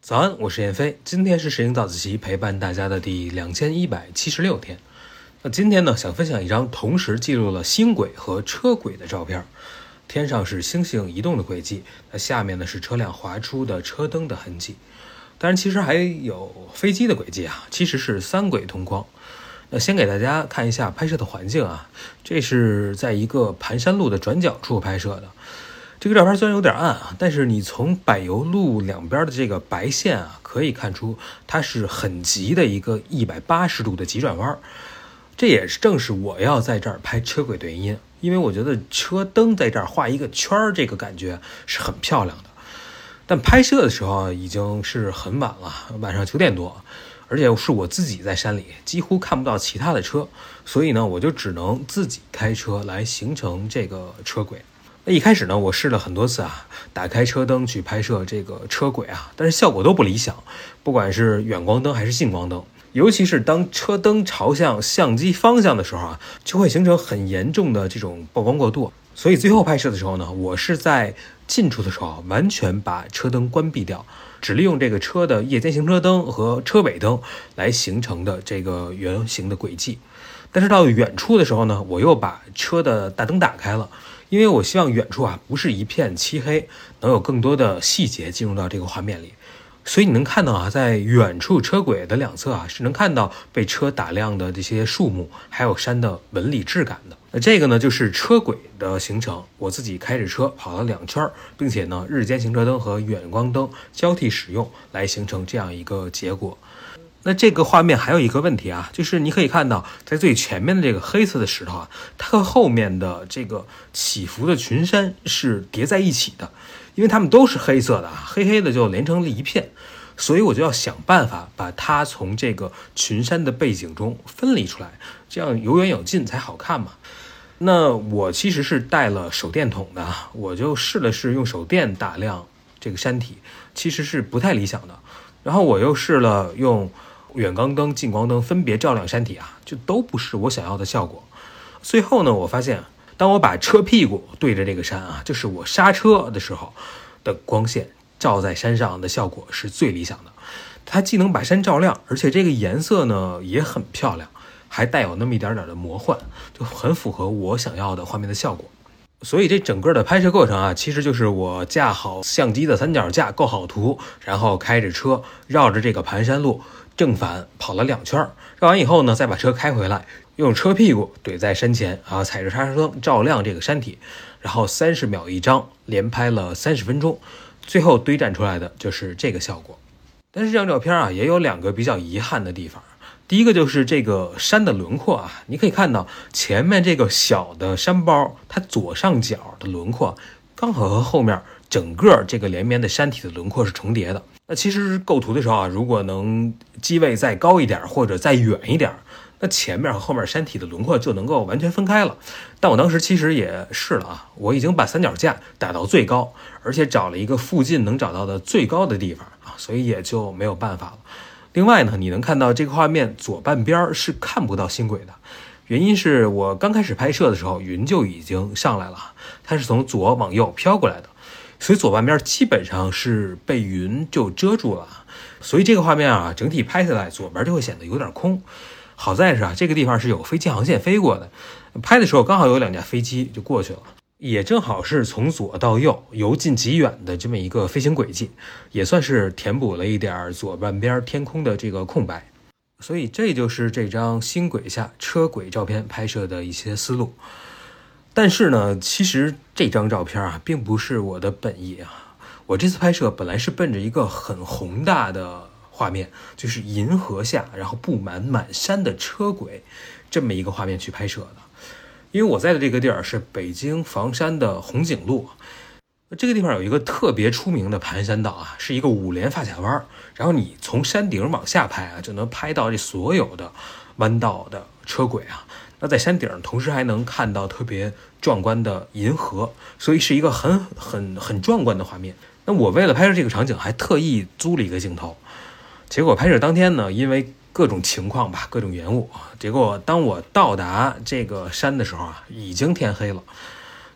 早安，我是燕飞，今天是摄影早自习陪伴大家的第两千一百七十六天。那今天呢，想分享一张同时记录了星轨和车轨的照片。天上是星星移动的轨迹，那下面呢是车辆划出的车灯的痕迹。当然，其实还有飞机的轨迹啊，其实是三轨同框。那先给大家看一下拍摄的环境啊，这是在一个盘山路的转角处拍摄的。这个照片虽然有点暗啊，但是你从柏油路两边的这个白线啊，可以看出它是很急的一个一百八十度的急转弯。这也是正是我要在这儿拍车轨的原因，因为我觉得车灯在这儿画一个圈儿，这个感觉是很漂亮的。但拍摄的时候已经是很晚了，晚上九点多，而且是我自己在山里，几乎看不到其他的车，所以呢，我就只能自己开车来形成这个车轨。那一开始呢，我试了很多次啊，打开车灯去拍摄这个车轨啊，但是效果都不理想，不管是远光灯还是近光灯。尤其是当车灯朝向相机方向的时候啊，就会形成很严重的这种曝光过度。所以最后拍摄的时候呢，我是在近处的时候完全把车灯关闭掉，只利用这个车的夜间行车灯和车尾灯来形成的这个圆形的轨迹。但是到远处的时候呢，我又把车的大灯打开了，因为我希望远处啊不是一片漆黑，能有更多的细节进入到这个画面里。所以你能看到啊，在远处车轨的两侧啊，是能看到被车打亮的这些树木，还有山的纹理质感的。那这个呢，就是车轨的形成。我自己开着车跑了两圈，并且呢，日间行车灯和远光灯交替使用，来形成这样一个结果。那这个画面还有一个问题啊，就是你可以看到，在最前面的这个黑色的石头啊，它和后面的这个起伏的群山是叠在一起的。因为它们都是黑色的啊，黑黑的就连成了一片，所以我就要想办法把它从这个群山的背景中分离出来，这样有远有近才好看嘛。那我其实是带了手电筒的，我就试了试用手电打亮这个山体，其实是不太理想的。然后我又试了用远光灯、近光灯分别照亮山体啊，就都不是我想要的效果。最后呢，我发现。当我把车屁股对着这个山啊，就是我刹车的时候的光线照在山上的效果是最理想的。它既能把山照亮，而且这个颜色呢也很漂亮，还带有那么一点点的魔幻，就很符合我想要的画面的效果。所以这整个的拍摄过程啊，其实就是我架好相机的三脚架，构好图，然后开着车绕着这个盘山路正反跑了两圈，绕完以后呢，再把车开回来。用车屁股怼在山前啊，踩着刹车灯照亮这个山体，然后三十秒一张，连拍了三十分钟，最后堆栈出来的就是这个效果。但是这张照片啊，也有两个比较遗憾的地方。第一个就是这个山的轮廓啊，你可以看到前面这个小的山包，它左上角的轮廓刚好和后面整个这个连绵的山体的轮廓是重叠的。那其实构图的时候啊，如果能机位再高一点或者再远一点。那前面和后面山体的轮廓就能够完全分开了，但我当时其实也试了啊，我已经把三脚架打到最高，而且找了一个附近能找到的最高的地方啊，所以也就没有办法了。另外呢，你能看到这个画面左半边是看不到星轨的，原因是我刚开始拍摄的时候云就已经上来了，它是从左往右飘过来的，所以左半边基本上是被云就遮住了，所以这个画面啊整体拍下来左边就会显得有点空。好在是啊，这个地方是有飞机航线飞过的，拍的时候刚好有两架飞机就过去了，也正好是从左到右由近及远的这么一个飞行轨迹，也算是填补了一点左半边天空的这个空白。所以这就是这张星轨下车轨照片拍摄的一些思路。但是呢，其实这张照片啊，并不是我的本意啊，我这次拍摄本来是奔着一个很宏大的。画面就是银河下，然后布满满山的车轨，这么一个画面去拍摄的。因为我在的这个地儿是北京房山的红景路，这个地方有一个特别出名的盘山道啊，是一个五连发卡弯。然后你从山顶往下拍啊，就能拍到这所有的弯道的车轨啊。那在山顶同时还能看到特别壮观的银河，所以是一个很很很壮观的画面。那我为了拍摄这个场景，还特意租了一个镜头。结果拍摄当天呢，因为各种情况吧，各种延误，结果当我到达这个山的时候啊，已经天黑了。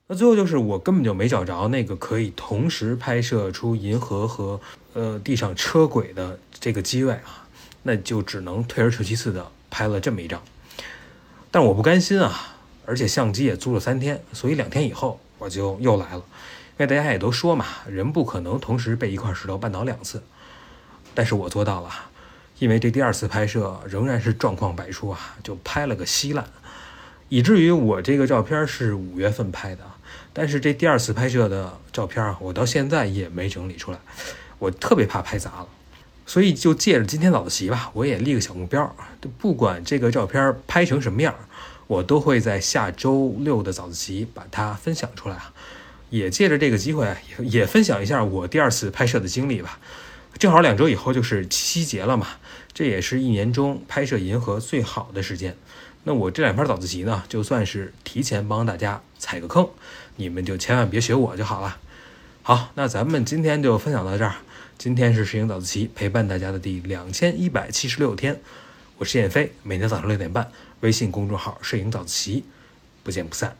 那最后就是我根本就没找着那个可以同时拍摄出银河和呃地上车轨的这个机位啊，那就只能退而求其次的拍了这么一张。但我不甘心啊，而且相机也租了三天，所以两天以后我就又来了。因为大家也都说嘛，人不可能同时被一块石头绊倒两次，但是我做到了。因为这第二次拍摄仍然是状况百出啊，就拍了个稀烂，以至于我这个照片是五月份拍的。但是这第二次拍摄的照片啊，我到现在也没整理出来，我特别怕拍砸了，所以就借着今天早自习吧，我也立个小目标，不管这个照片拍成什么样，我都会在下周六的早自习把它分享出来，也借着这个机会也也分享一下我第二次拍摄的经历吧，正好两周以后就是七夕节了嘛，这也是一年中拍摄银河最好的时间。那我这两篇早自习呢，就算是提前帮大家踩个坑，你们就千万别学我就好了。好，那咱们今天就分享到这儿。今天是摄影早自习陪伴大家的第两千一百七十六天，我是燕飞，每天早上六点半，微信公众号“摄影早自习”，不见不散。